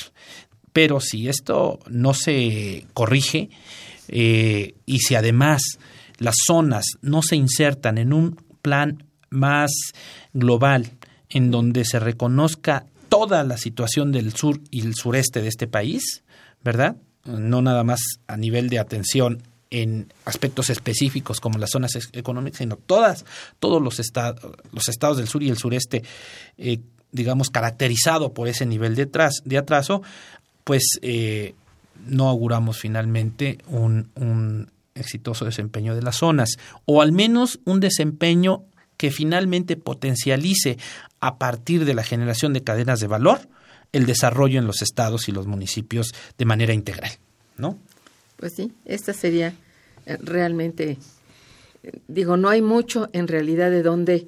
Pero si esto no se corrige eh, y si además las zonas no se insertan en un plan más global en donde se reconozca toda la situación del sur y el sureste de este país, ¿verdad? No nada más a nivel de atención en aspectos específicos como las zonas económicas, sino todas, todos los, estados, los estados del sur y el sureste, eh, digamos, caracterizado por ese nivel de, de atraso, pues eh, no auguramos finalmente un, un exitoso desempeño de las zonas, o al menos un desempeño que finalmente potencialice a partir de la generación de cadenas de valor el desarrollo en los estados y los municipios de manera integral, ¿no? Pues sí, esta sería eh, realmente, digo, no hay mucho en realidad de dónde,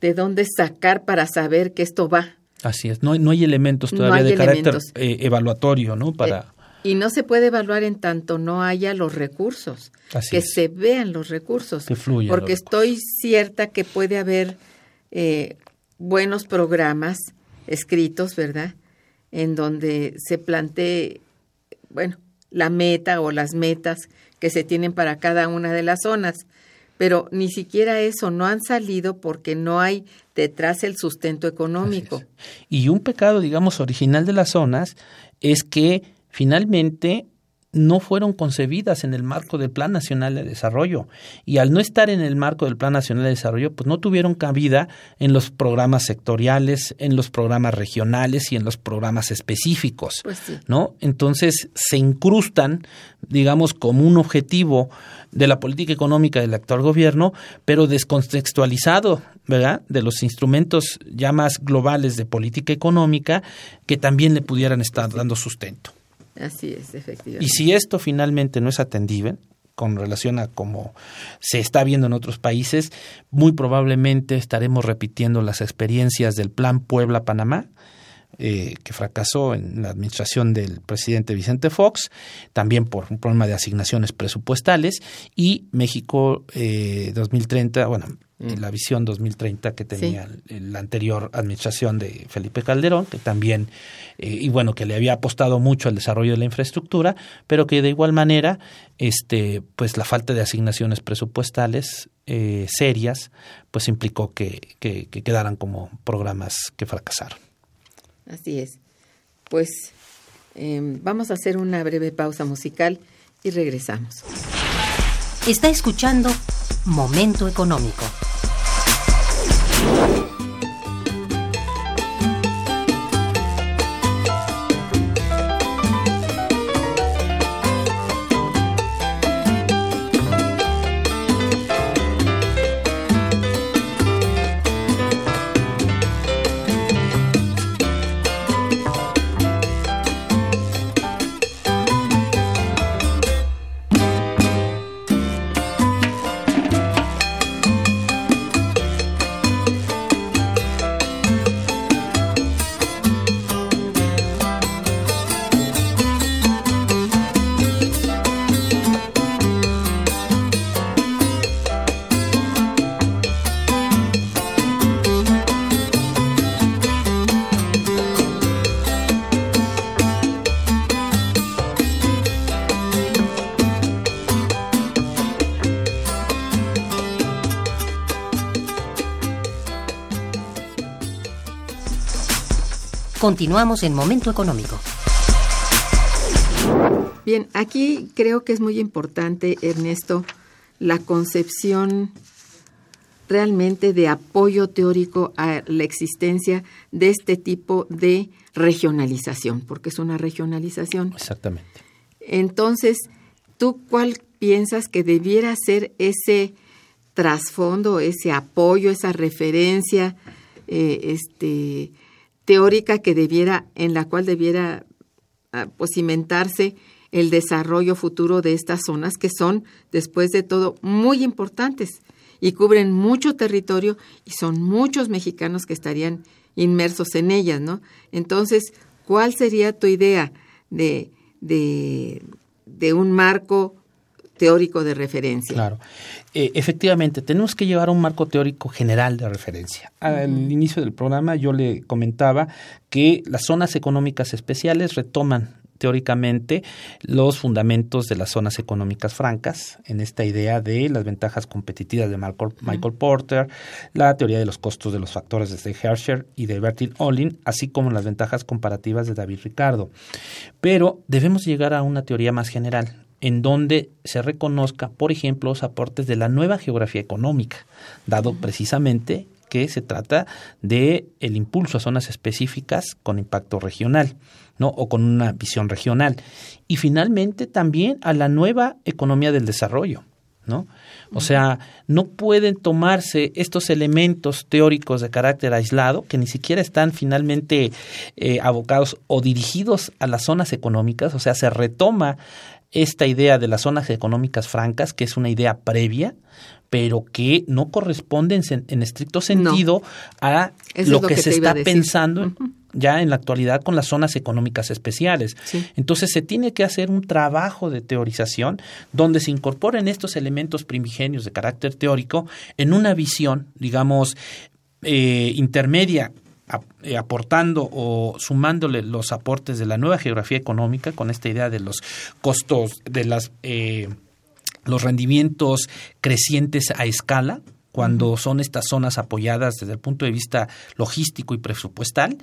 de dónde sacar para saber que esto va. Así es, no, no hay elementos todavía de carácter eh, evaluatorio, ¿no? Para... Y no se puede evaluar en tanto no haya los recursos, que se vean los recursos. Que fluyan Porque estoy cierta que puede haber eh, buenos programas escritos, ¿verdad? En donde se plantee, bueno, la meta o las metas que se tienen para cada una de las zonas. Pero ni siquiera eso no han salido porque no hay detrás el sustento económico. Y un pecado, digamos, original de las zonas es que finalmente no fueron concebidas en el marco del Plan Nacional de Desarrollo y al no estar en el marco del Plan Nacional de Desarrollo, pues no tuvieron cabida en los programas sectoriales, en los programas regionales y en los programas específicos, pues ¿no? Entonces se incrustan, digamos, como un objetivo de la política económica del actual gobierno, pero descontextualizado, ¿verdad? De los instrumentos ya más globales de política económica que también le pudieran estar dando sustento. Así es, efectivamente. Y si esto finalmente no es atendible, con relación a cómo se está viendo en otros países, muy probablemente estaremos repitiendo las experiencias del Plan Puebla-Panamá, eh, que fracasó en la administración del presidente Vicente Fox, también por un problema de asignaciones presupuestales, y México eh, 2030, bueno, mm. la visión 2030 que tenía la anterior administración de Felipe Calderón, que también, eh, y bueno, que le había apostado mucho al desarrollo de la infraestructura, pero que de igual manera, este, pues la falta de asignaciones presupuestales eh, serias, pues implicó que, que quedaran como programas que fracasaron. Así es. Pues em, vamos a hacer una breve pausa musical y regresamos. Está escuchando Momento Económico. Continuamos en Momento Económico. Bien, aquí creo que es muy importante, Ernesto, la concepción realmente de apoyo teórico a la existencia de este tipo de regionalización, porque es una regionalización. Exactamente. Entonces, ¿tú cuál piensas que debiera ser ese trasfondo, ese apoyo, esa referencia, eh, este, teórica que debiera, en la cual debiera ah, pues, cimentarse el desarrollo futuro de estas zonas que son, después de todo, muy importantes y cubren mucho territorio y son muchos mexicanos que estarían inmersos en ellas, ¿no? Entonces, ¿cuál sería tu idea de, de, de un marco teórico de referencia. Claro. Eh, efectivamente, tenemos que llevar un marco teórico general de referencia. Al inicio del programa yo le comentaba que las zonas económicas especiales retoman teóricamente los fundamentos de las zonas económicas francas, en esta idea de las ventajas competitivas de Michael, Porter, la teoría de los costos de los factores de Herscher y de Bertil Ohlin, así como las ventajas comparativas de David Ricardo. Pero debemos llegar a una teoría más general, en donde se reconozca, por ejemplo, los aportes de la nueva geografía económica, dado precisamente que se trata de el impulso a zonas específicas con impacto regional, ¿no? o con una visión regional. Y finalmente también a la nueva economía del desarrollo, ¿no? O sea, no pueden tomarse estos elementos teóricos de carácter aislado, que ni siquiera están finalmente eh, abocados o dirigidos a las zonas económicas, o sea, se retoma esta idea de las zonas económicas francas, que es una idea previa, pero que no corresponde en, estricto sentido a lo, que, se está pensando ya en la actualidad con las zonas económicas especiales. Entonces se tiene que hacer un trabajo de teorización donde se incorporen estos elementos primigenios de carácter teórico en una visión, digamos, eh, intermedia aportando o sumándole los aportes de la nueva geografía económica con esta idea de los costos de las eh, los rendimientos crecientes a escala cuando son estas zonas apoyadas desde el punto de vista logístico y presupuestal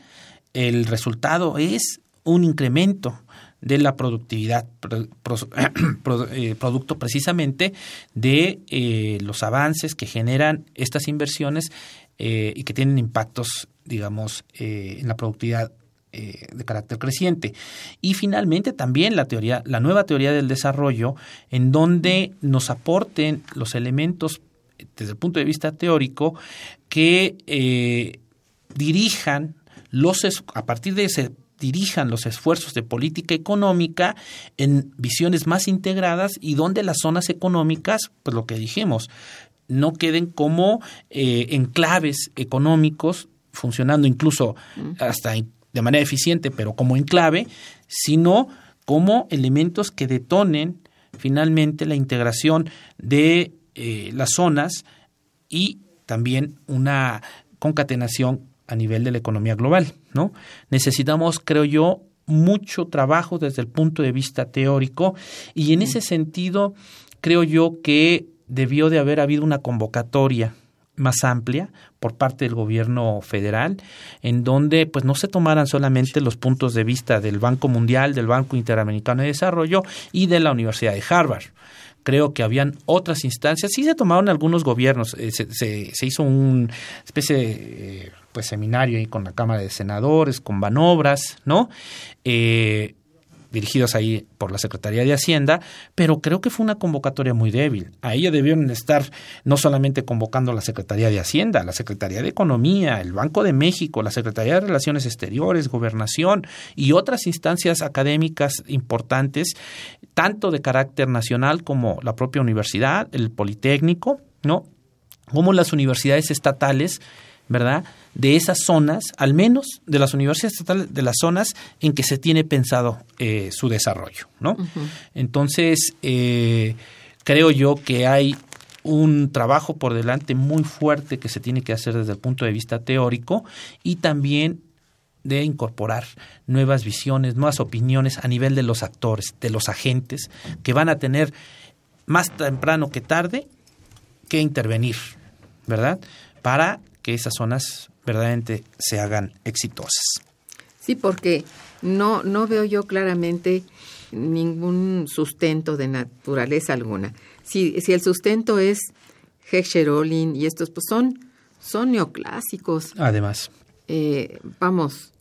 el resultado es un incremento de la productividad, eh, producto precisamente de los avances que generan estas inversiones y que tienen impactos digamos, eh, en la productividad eh, de carácter creciente. Y finalmente también la teoría, la nueva teoría del desarrollo, en donde nos aporten los elementos desde el punto de vista teórico que eh, dirijan los a partir de ese dirijan los esfuerzos de política económica en visiones más integradas y donde las zonas económicas, pues lo que dijimos, no queden como enclaves económicos funcionando incluso hasta de manera eficiente, pero como enclave, sino como elementos que detonen finalmente la integración de eh, las zonas y también una concatenación a nivel de la economía global, ¿no? Necesitamos, creo yo, mucho trabajo desde el punto de vista teórico y en ese sentido creo yo que debió de haber habido una convocatoria más amplia por parte del gobierno federal, en donde pues no se tomaran solamente los puntos de vista del Banco Mundial, del Banco Interamericano de Desarrollo y de la Universidad de Harvard. Creo que habían otras instancias, sí se tomaron algunos gobiernos, eh, se, se, hizo un especie de eh, pues seminario ahí con la Cámara de Senadores, con Banobras, ¿no? Eh, dirigidos ahí por la Secretaría de Hacienda, pero creo que fue una convocatoria muy débil. A ella debieron estar no solamente convocando la Secretaría de Hacienda, la Secretaría de Economía, el Banco de México, la Secretaría de Relaciones Exteriores, Gobernación y otras instancias académicas importantes, tanto de carácter nacional como la propia universidad, el Politécnico, ¿no? Como las universidades estatales ¿verdad? De esas zonas, al menos de las universidades estatales, de las zonas en que se tiene pensado eh, su desarrollo, ¿no? Entonces, eh, creo yo que hay un trabajo por delante muy fuerte que se tiene que hacer desde el punto de vista teórico y también de incorporar nuevas visiones, nuevas opiniones a nivel de los actores, de los agentes, que van a tener más temprano que tarde que intervenir, ¿verdad? Para que esas zonas verdaderamente se hagan exitosas. Sí, porque no, no veo yo claramente ningún sustento de naturaleza alguna. Si, si el sustento es Heckscher-Ohlin y estos, pues son, son neoclásicos. Además. Eh, vamos,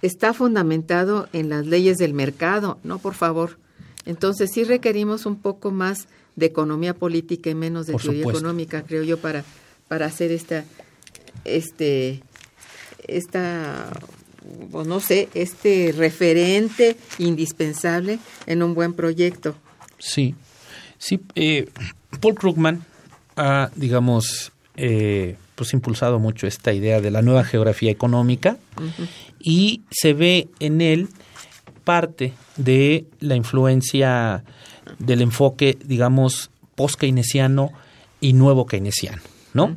está fundamentado en las leyes del mercado, ¿no? Por favor. Entonces sí requerimos un poco más de economía política y menos de teoría económica, creo yo, para, para hacer esta, este, esta no sé, este referente indispensable en un buen proyecto. Sí, sí. Eh, Paul Krugman ha, digamos, eh, pues impulsado mucho esta idea de la nueva geografía económica y se ve en él parte de la influencia del enfoque, digamos, post-keynesiano y nuevo keynesiano, ¿no?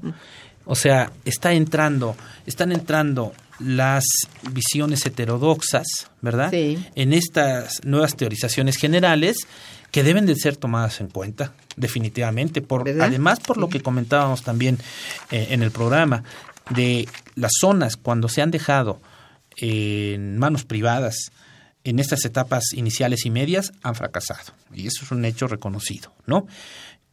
O sea, está entrando, están entrando las visiones heterodoxas, ¿verdad? Sí. En estas nuevas teorizaciones generales que deben de ser tomadas en cuenta, definitivamente. Por, ¿Verdad? además, por lo que comentábamos también eh, en el programa, de las zonas cuando se han dejado en manos privadas en estas etapas iniciales y medias han fracasado. Y eso es un hecho reconocido, ¿no?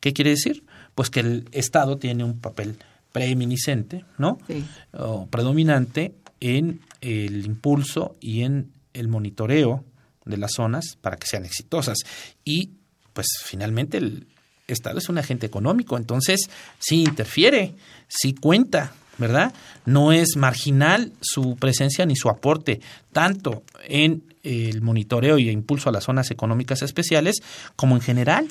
¿Qué quiere decir? Pues que el Estado tiene un papel preeminiscente, ¿no? Sí. O predominante en el impulso y en el monitoreo de las zonas para que sean exitosas. Y pues finalmente el Estado es un agente económico, entonces sí interfiere, sí cuenta, ¿verdad? No es marginal su presencia ni su aporte, tanto en el monitoreo y impulso a las zonas económicas especiales, como en general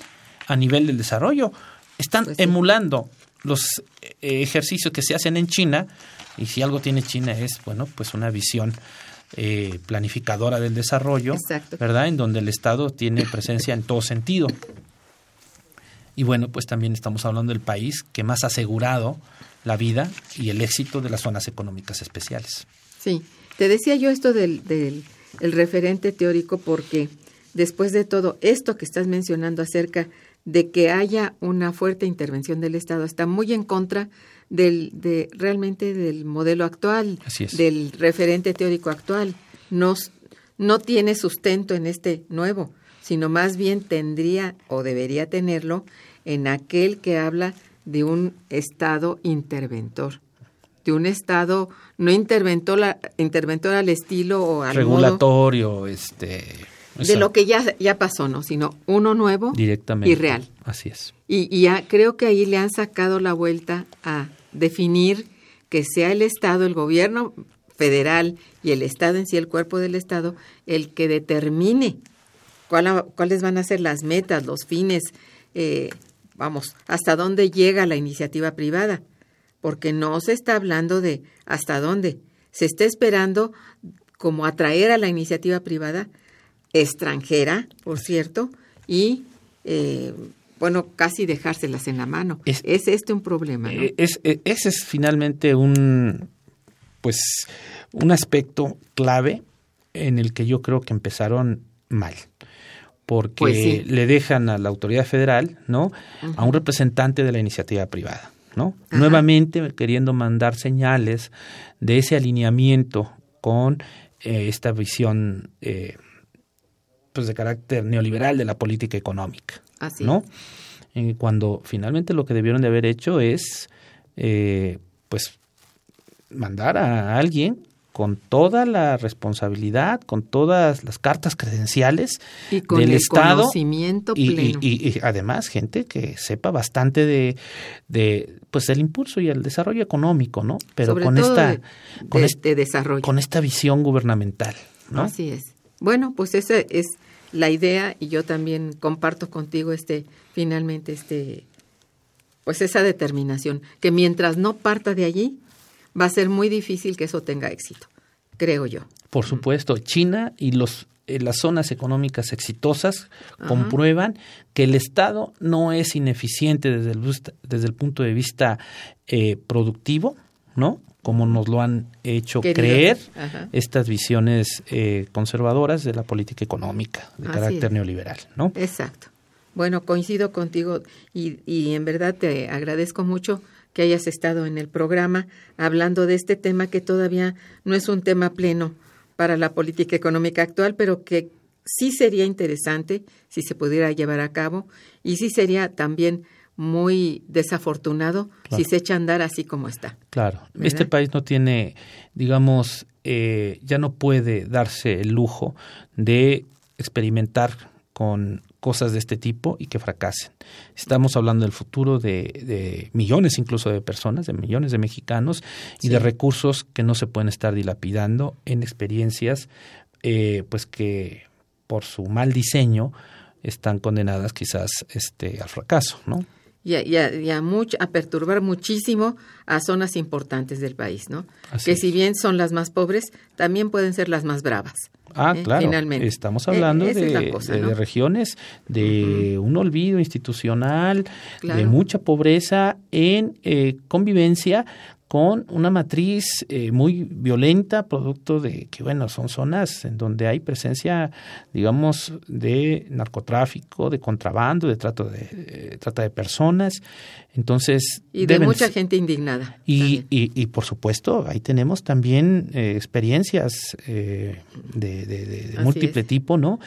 a nivel del desarrollo. Están Pues sí. emulando los eh, ejercicios que se hacen en China, y si algo tiene China es, bueno, pues una visión eh, planificadora del desarrollo, Exacto. ¿verdad? En donde el Estado tiene presencia en todo sentido. Y bueno, pues también estamos hablando del país que más ha asegurado la vida y el éxito de las zonas económicas especiales. Sí, te decía yo esto del, del el referente teórico porque después de todo esto que estás mencionando acerca de que haya una fuerte intervención del Estado está muy en contra del de realmente del modelo actual, del referente teórico actual. No, no tiene sustento en este nuevo, sino más bien tendría o debería tenerlo en aquel que habla de un Estado interventor de un Estado no interventor, interventor al estilo o al modo Regulatorio, de lo que ya, ya pasó, ¿no? Sino uno nuevo directamente. y real. Así es. Y, y ya creo que ahí le han sacado la vuelta a definir que sea el Estado, el gobierno federal y el Estado en sí, el cuerpo del Estado, el que determine cuál- cuáles van a ser las metas, los fines, eh, vamos, hasta dónde llega la iniciativa privada. Porque no se está hablando de hasta dónde. Se está esperando como atraer a la iniciativa privada extranjera, por cierto, y eh, bueno, casi dejárselas en la mano. Es- Es, este un problema, ¿no? Eh, Es, eh, ese es finalmente un, pues, un aspecto clave en el que yo creo que empezaron mal. Porque Pues sí. le dejan a la autoridad federal, ¿no? A un representante de la iniciativa privada, ¿no? Ajá. Nuevamente queriendo mandar señales de ese alineamiento con eh, esta visión, eh, pues, de carácter neoliberal de la política económica. Así. ¿no? Eh, cuando finalmente lo que debieron de haber hecho es, eh, pues, mandar a alguien con toda la responsabilidad, con todas las cartas credenciales Y con del el Estado conocimiento y, y- pleno. y- y además gente que sepa bastante de, de pues el impulso y el desarrollo económico, ¿no? Pero Sobre con todo esta de, con de- este- de desarrollo. con esta visión gubernamental, ¿no? Así es. Bueno, pues esa es la idea y yo también comparto contigo este finalmente este pues esa determinación que mientras no parta de allí va a ser muy difícil que eso tenga éxito, creo yo. Por supuesto, China y los eh, las zonas económicas exitosas comprueban que el Estado no es ineficiente desde el, desde el punto de vista eh, productivo, ¿no? Como nos lo han hecho Querido. creer Ajá. estas visiones eh, conservadoras de la política económica de Así carácter es. neoliberal, ¿no? Exacto. Bueno, coincido contigo y, y en verdad te agradezco mucho que hayas estado en el programa hablando de este tema que todavía no es un tema pleno para la política económica actual, pero que sí sería interesante si se pudiera llevar a cabo y sí sería también muy desafortunado Claro. si se echa a andar así como está. Claro, ¿Verdad? este país no tiene, digamos, eh, ya no puede darse el lujo de experimentar con, cosas de este tipo y que fracasen. Estamos hablando del futuro de, millones incluso de personas, de millones de mexicanos y de recursos que no se pueden estar dilapidando en experiencias eh, pues que por su mal diseño están condenadas quizás este, al fracaso, ¿no? Y a, a, perturbar muchísimo a zonas importantes del país, ¿no? que si bien son las más pobres, también pueden ser las más bravas. Ah, ¿eh? claro. Finalmente. Estamos e, hablando de, regiones de un olvido institucional, de mucha pobreza en eh, convivencia con una matriz eh, muy violenta, producto de que, bueno, son zonas en donde hay presencia, digamos, de narcotráfico, de contrabando, de trato de, eh, trata de personas. Entonces. Y de mucha gente indignada. Y, y, por supuesto, ahí tenemos también eh, experiencias de, de, múltiple tipo, ¿no?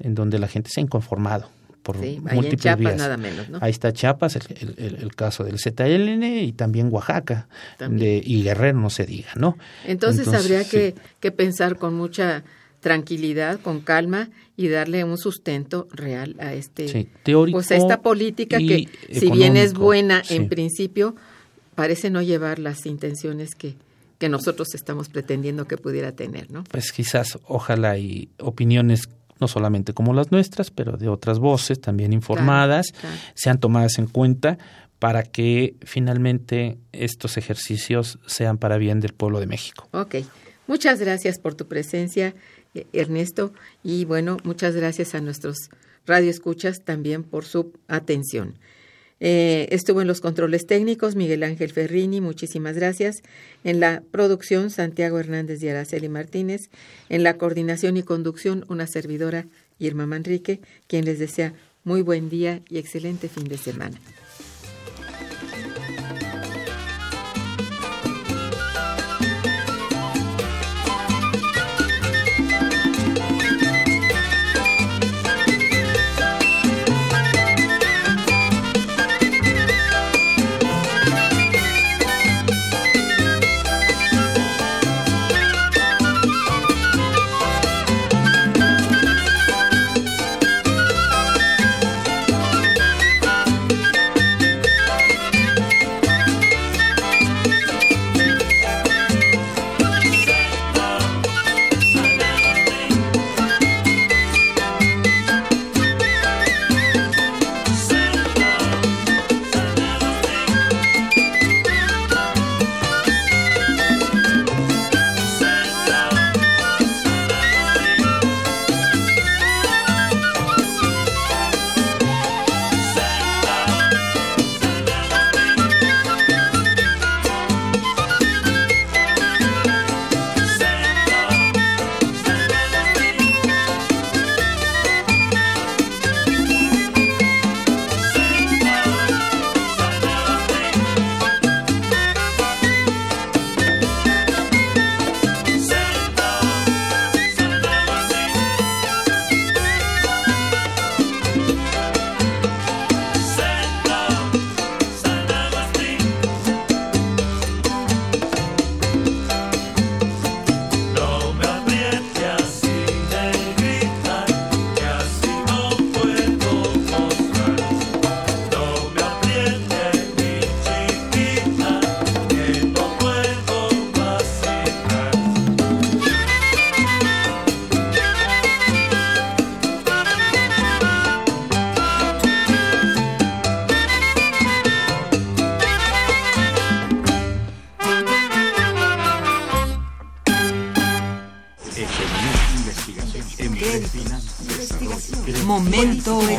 En donde la gente se ha inconformado por sí, múltiples ahí en Nada menos, ¿no? Ahí está Chiapas, el, el, caso del ZLN y también Oaxaca De, y Guerrero, no se diga, ¿no? Entonces, habría que, que pensar con mucha tranquilidad, con calma y darle un sustento real a este teórico pues a esta política que si bien es buena en principio parece no llevar las intenciones que que nosotros estamos pretendiendo que pudiera tener, ¿no? Pues quizás ojalá y opiniones no solamente como las nuestras, pero de otras voces también informadas, sean tomadas en cuenta para que finalmente estos ejercicios sean para bien del pueblo de México. Ok, muchas gracias por tu presencia, eh, Ernesto, y bueno, muchas gracias a nuestros radioescuchas también por su atención. Eh, estuvo en los controles técnicos Miguel Ángel Ferrini, muchísimas gracias. En la producción Santiago Hernández y Araceli Martínez. En la coordinación y conducción una servidora Irma Manrique, quien les desea muy buen día y excelente fin de semana.